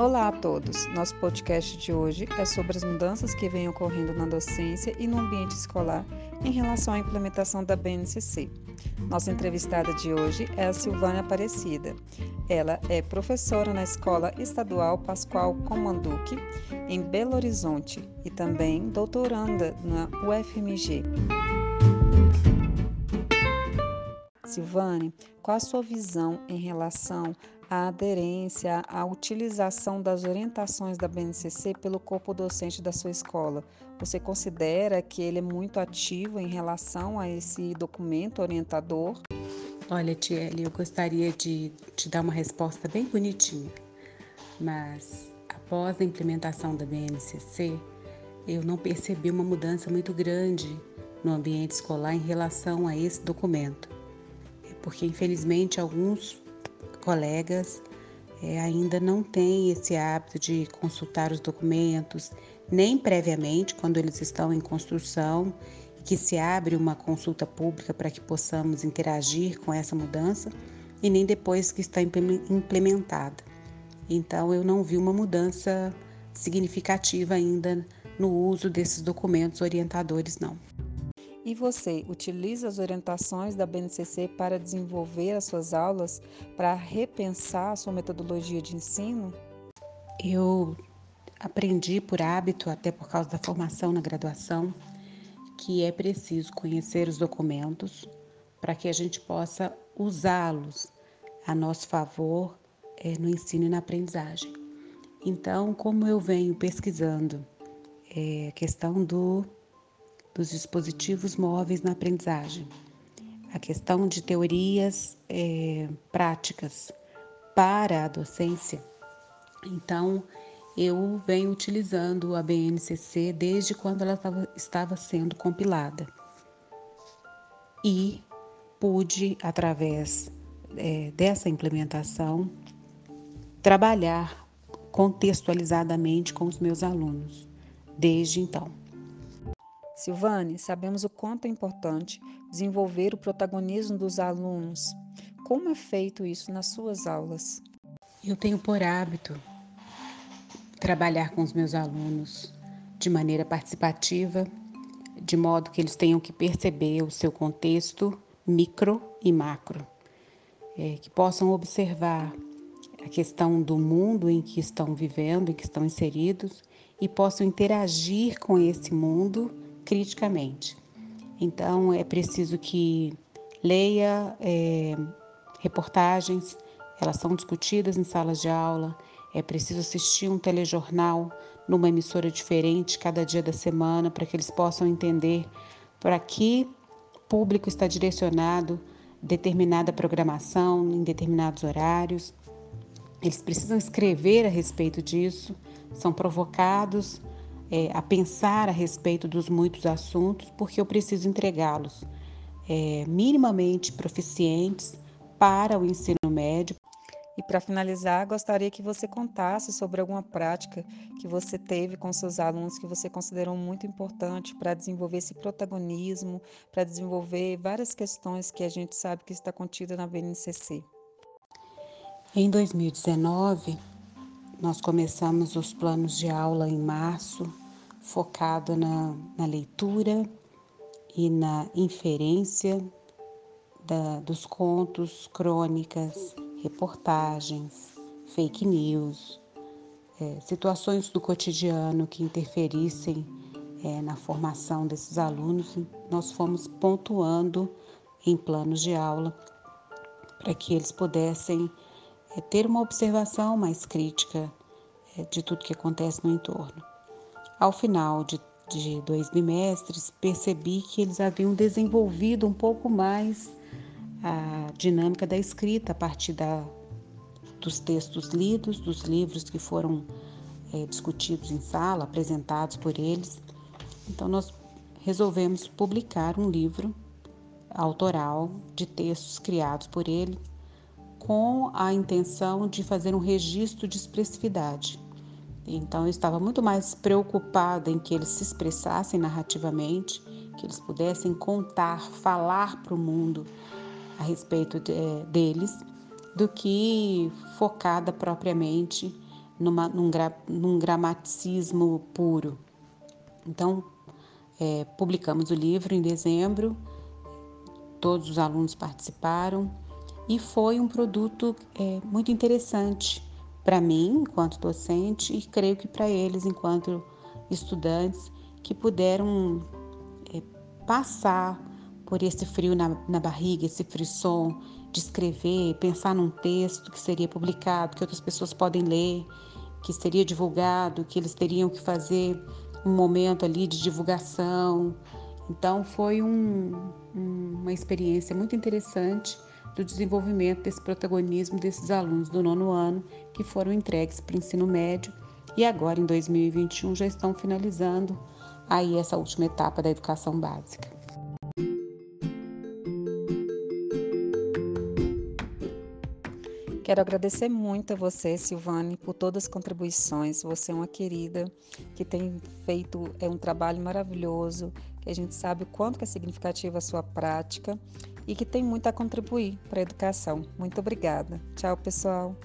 Olá a todos! Nosso podcast de hoje é sobre as mudanças que vêm ocorrendo na docência e no ambiente escolar em relação à implementação da BNCC. Nossa entrevistada de hoje é a Silvânia Aparecida. Ela é professora na Escola Estadual Pascoal Comanduque, em Belo Horizonte, e também doutoranda na UFMG. Silvane, qual a sua visão em relação à aderência, à utilização das orientações da BNCC pelo corpo docente da sua escola? Você considera que ele é muito ativo em relação a esse documento orientador? Olha, Tiele, eu gostaria de te dar uma resposta bem bonitinha, mas após a implementação da BNCC, eu não percebi uma mudança muito grande no ambiente escolar em relação a esse documento porque infelizmente alguns colegas é, ainda não têm esse hábito de consultar os documentos, nem previamente, quando eles estão em construção, que se abre uma consulta pública para que possamos interagir com essa mudança, e nem depois que está implementada. Então, eu não vi uma mudança significativa ainda no uso desses documentos orientadores, não. E você utiliza as orientações da BNCC para desenvolver as suas aulas, para repensar a sua metodologia de ensino? Eu aprendi por hábito, até por causa da formação na graduação, que é preciso conhecer os documentos para que a gente possa usá-los a nosso favor é, no ensino e na aprendizagem. Então, como eu venho pesquisando é, a questão do dos dispositivos móveis na aprendizagem, a questão de teorias é, práticas para a docência. Então, eu venho utilizando a BNCC desde quando ela tava, estava sendo compilada. E pude, através é, dessa implementação, trabalhar contextualizadamente com os meus alunos, desde então. Silvane, sabemos o quanto é importante desenvolver o protagonismo dos alunos. Como é feito isso nas suas aulas? Eu tenho por hábito trabalhar com os meus alunos de maneira participativa, de modo que eles tenham que perceber o seu contexto micro e macro, é, que possam observar a questão do mundo em que estão vivendo, em que estão inseridos e possam interagir com esse mundo criticamente. Então, é preciso que leia é, reportagens, elas são discutidas em salas de aula, é preciso assistir um telejornal numa emissora diferente cada dia da semana para que eles possam entender para que público está direcionado determinada programação em determinados horários. Eles precisam escrever a respeito disso, são provocados é, a pensar a respeito dos muitos assuntos, porque eu preciso entregá-los é, minimamente proficientes para o ensino médio. E para finalizar, gostaria que você contasse sobre alguma prática que você teve com seus alunos que você considerou muito importante para desenvolver esse protagonismo, para desenvolver várias questões que a gente sabe que está contida na BNCC. Em 2019, nós começamos os planos de aula em março focado na, na leitura e na inferência da, dos contos, crônicas, reportagens, fake news, é, situações do cotidiano que interferissem é, na formação desses alunos, nós fomos pontuando em planos de aula para que eles pudessem é, ter uma observação mais crítica é, de tudo que acontece no entorno. Ao final de, de dois bimestres, percebi que eles haviam desenvolvido um pouco mais a dinâmica da escrita a partir da, dos textos lidos, dos livros que foram é, discutidos em sala, apresentados por eles. Então, nós resolvemos publicar um livro autoral de textos criados por ele, com a intenção de fazer um registro de expressividade. Então eu estava muito mais preocupada em que eles se expressassem narrativamente, que eles pudessem contar, falar para o mundo a respeito de, deles, do que focada propriamente numa, num, gra, num gramaticismo puro. Então, é, publicamos o livro em dezembro, todos os alunos participaram e foi um produto é, muito interessante para mim, enquanto docente, e creio que para eles, enquanto estudantes, que puderam é, passar por esse frio na, na barriga, esse frisson de escrever, pensar num texto que seria publicado, que outras pessoas podem ler, que seria divulgado, que eles teriam que fazer um momento ali de divulgação. Então foi um, um, uma experiência muito interessante do desenvolvimento desse protagonismo desses alunos do nono ano que foram entregues para o ensino médio e agora em 2021 já estão finalizando aí essa última etapa da educação básica. Quero agradecer muito a você, Silvane, por todas as contribuições. Você é uma querida que tem feito é um trabalho maravilhoso, que a gente sabe o quanto é significativa a sua prática e que tem muito a contribuir para a educação. Muito obrigada. Tchau, pessoal.